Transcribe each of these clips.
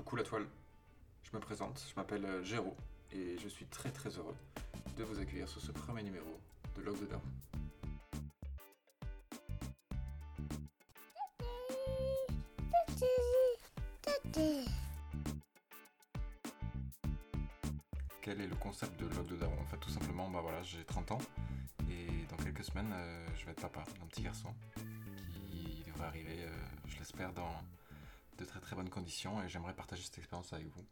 Coucou la toile, je me présente, je m'appelle euh, Géraud et je suis très très heureux de vous accueillir sur ce premier numéro de Log de. Quel est le concept de Log de Daron En fait, tout simplement, bah voilà, j'ai 30 ans et dans quelques semaines, euh, je vais être papa d'un petit garçon qui devrait arriver, euh, je l'espère, dans de très très bonnes conditions et j'aimerais partager cette expérience avec vous.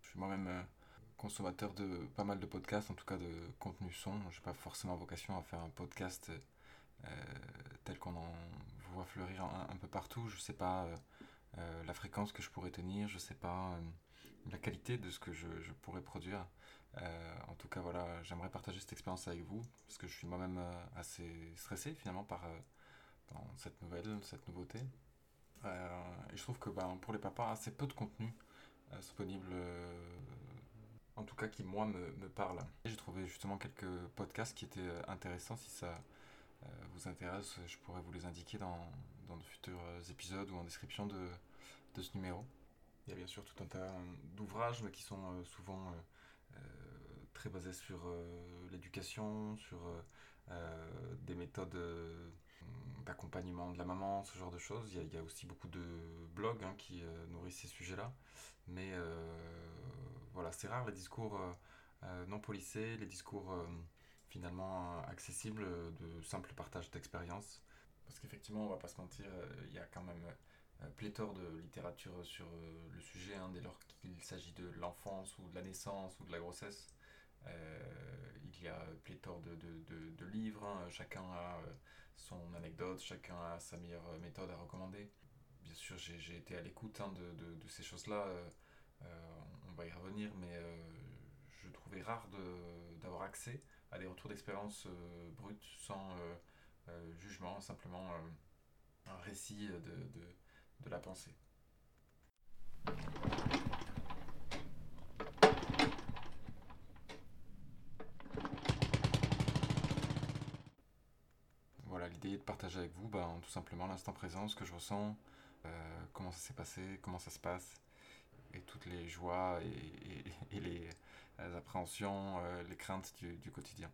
Je suis moi-même euh, consommateur de pas mal de podcasts, en tout cas de contenu son. Je n'ai pas forcément vocation à faire un podcast euh, tel qu'on en voit fleurir un, peu partout. Je ne sais pas euh, la fréquence que je pourrais tenir, je ne sais pas la qualité de ce que je, pourrais produire. Euh, en tout cas, voilà, j'aimerais partager cette expérience avec vous parce que je suis moi-même euh, assez stressé finalement par, euh, cette nouvelle, cette nouveauté. Et je trouve que ben, pour les papas, assez peu de contenu disponible, en tout cas qui moi me, me parle. J'ai trouvé justement quelques podcasts qui étaient intéressants. Si ça vous intéresse, je pourrais vous les indiquer dans, dans de futurs épisodes ou en description de, de ce numéro. Il y a bien sûr tout un tas d'ouvrages mais qui sont euh, souvent euh, euh, très basés sur l'éducation, sur des méthodes d'accompagnement de la maman, ce genre de choses. Il y a, aussi beaucoup de blogs hein, qui nourrissent ces sujets-là. Mais voilà, c'est rare les discours non policés, les discours finalement accessibles, de simple partage d'expérience. Parce qu'effectivement, on va pas se mentir, il y a quand même pléthore de littérature sur euh, le sujet, hein, dès lors qu'il s'agit de l'enfance ou de la naissance ou de la grossesse. Euh, il y a pléthore de, de, de, livres, hein, chacun a euh, son anecdote, chacun a sa meilleure euh, méthode à recommander. Bien sûr, j'ai été à l'écoute hein, de, ces choses-là, euh, euh, on va y revenir, mais euh, je trouvais rare d'avoir accès à des retours d'expérience euh, bruts, sans euh, euh, jugement, simplement euh, un récit de, de, la pensée. Voilà, l'idée est de partager avec vous ben, tout simplement l'instant présent, ce que je ressens, euh, comment ça s'est passé, comment ça se passe, et toutes les joies et, les, appréhensions, euh, les craintes du quotidien.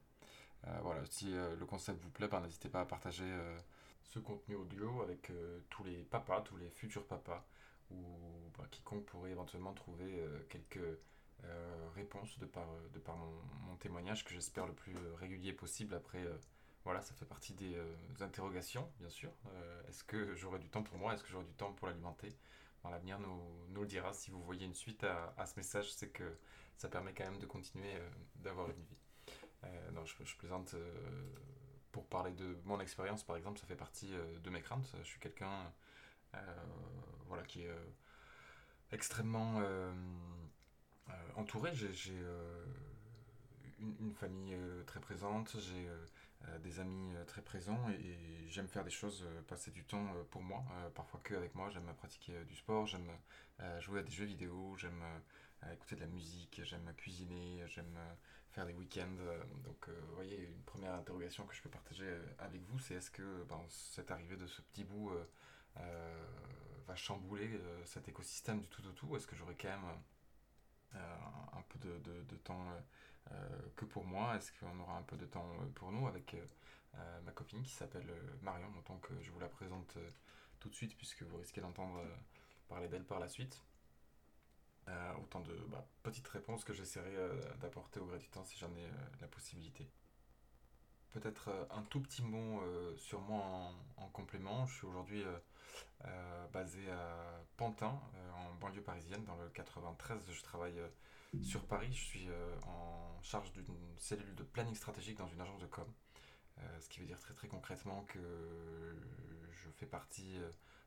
Euh, voilà, si euh, le concept vous plaît, ben, n'hésitez pas à partager euh, ce contenu audio avec tous les papas, tous les futurs papas, ou ben, quiconque pourrait éventuellement trouver quelques réponses de par, de mon, témoignage que j'espère le plus régulier possible après voilà, ça fait partie des interrogations, bien sûr. Est-ce que j'aurai du temps pour moi? Est-ce que j'aurai du temps pour l'alimenter? L'avenir nous, le dira. Si vous voyez une suite à, ce message, c'est que ça permet quand même de continuer d'avoir une vie. Euh, non, je, je plaisante. euh, pour parler de mon expérience, par exemple, ça fait partie euh, de mes craintes. Je suis quelqu'un voilà, qui est extrêmement entouré. J'ai une, famille très présente, j'ai des amis très présents et, j'aime faire des choses, passer du temps pour moi, parfois que avec moi. J'aime pratiquer du sport, j'aime jouer à des jeux vidéo, j'aime écouter de la musique, j'aime cuisiner, j'aime euh, faire des week-ends. euh, donc, euh, vous voyez, une première interrogation que je peux partager avec vous, c'est est-ce que ben, cette arrivée de ce petit bout va chambouler cet écosystème du tout au tout Est-ce que j'aurai quand même un peu de, de, temps que pour moi? Est-ce qu'on aura un peu de temps pour nous? Avec ma copine qui s'appelle Marion que je vous la présente tout de suite puisque vous risquez d'entendre parler d'elle par la suite. Euh, autant de bah, petites réponses que j'essaierai euh, d'apporter au gré si j'en ai euh, la possibilité. Peut-être un tout petit mot sur moi en, en complément. Je suis aujourd'hui basé à Pantin, en banlieue parisienne, dans le 93. Je travaille sur Paris. Je suis en charge d'une cellule de planning stratégique dans une agence de com. Ce qui veut dire très très concrètement que je fais partie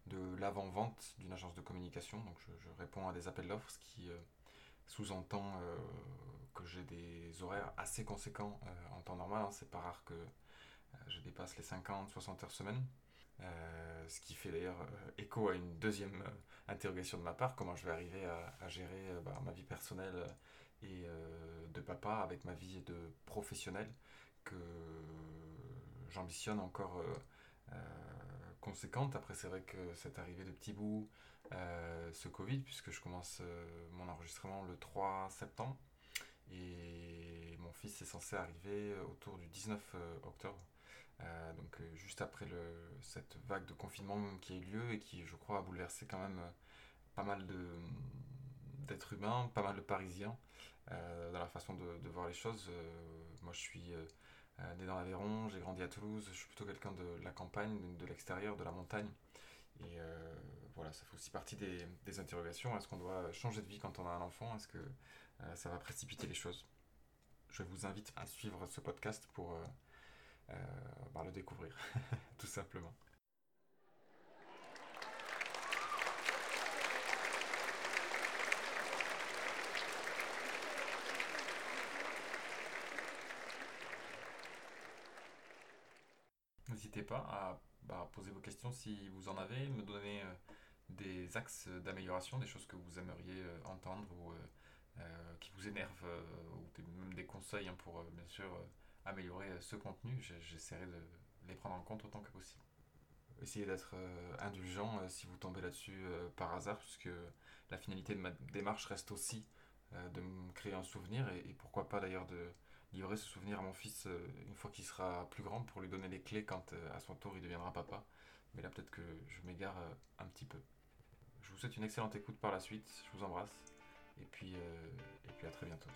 de l'avant-vente d'une agence de communication. Donc je, réponds à des appels d'offres, ce qui euh, sous-entend euh, que j'ai des horaires assez conséquents euh, en temps normal. hein. C'est pas rare que je dépasse les 50-60 heures semaine. Ce qui fait d'ailleurs écho à une deuxième interrogation de ma part, comment je vais arriver à, gérer bah, ma vie personnelle et de papa avec ma vie de professionnel que j'ambitionne encore conséquente. Après, c'est vrai que c'est arrivé de petits bouts, ce Covid, puisque je commence mon enregistrement le 3 septembre. Et mon fils est censé arriver autour du 19 octobre. donc juste après cette vague de confinement qui a eu lieu et qui, je crois, a bouleversé quand même pas mal d'êtres humains, pas mal de Parisiens dans la façon de, voir les choses. moi, je suis né dans l'Aveyron, j'ai grandi à Toulouse, je suis plutôt quelqu'un de la campagne, de l'extérieur, de la montagne. Et voilà, ça fait aussi partie des, interrogations. Est-ce qu'on doit changer de vie quand on a un enfant? Est-ce que euh, ça va précipiter les choses? Je vous invite à suivre ce podcast pour euh, euh, bah, le découvrir, tout simplement. N'hésitez pas à bah, poser vos questions si vous en avez, me donner des axes d'amélioration, des choses que vous aimeriez entendre ou euh, qui vous énervent euh, ou même des conseils hein, pour euh, bien sûr améliorer ce contenu, j'essaierai de les prendre en compte autant que possible. Essayez d'être indulgent si vous tombez là-dessus par hasard, puisque la finalité de ma démarche reste aussi de me créer un souvenir et, pourquoi pas d'ailleurs de livrer ce souvenir à mon fils une fois qu'il sera plus grand pour lui donner les clés quand à son tour il deviendra papa. Mais là peut-être que je m'égare un petit peu. Je vous souhaite une excellente écoute par la suite, je vous embrasse et puis, euh, et puis à très bientôt.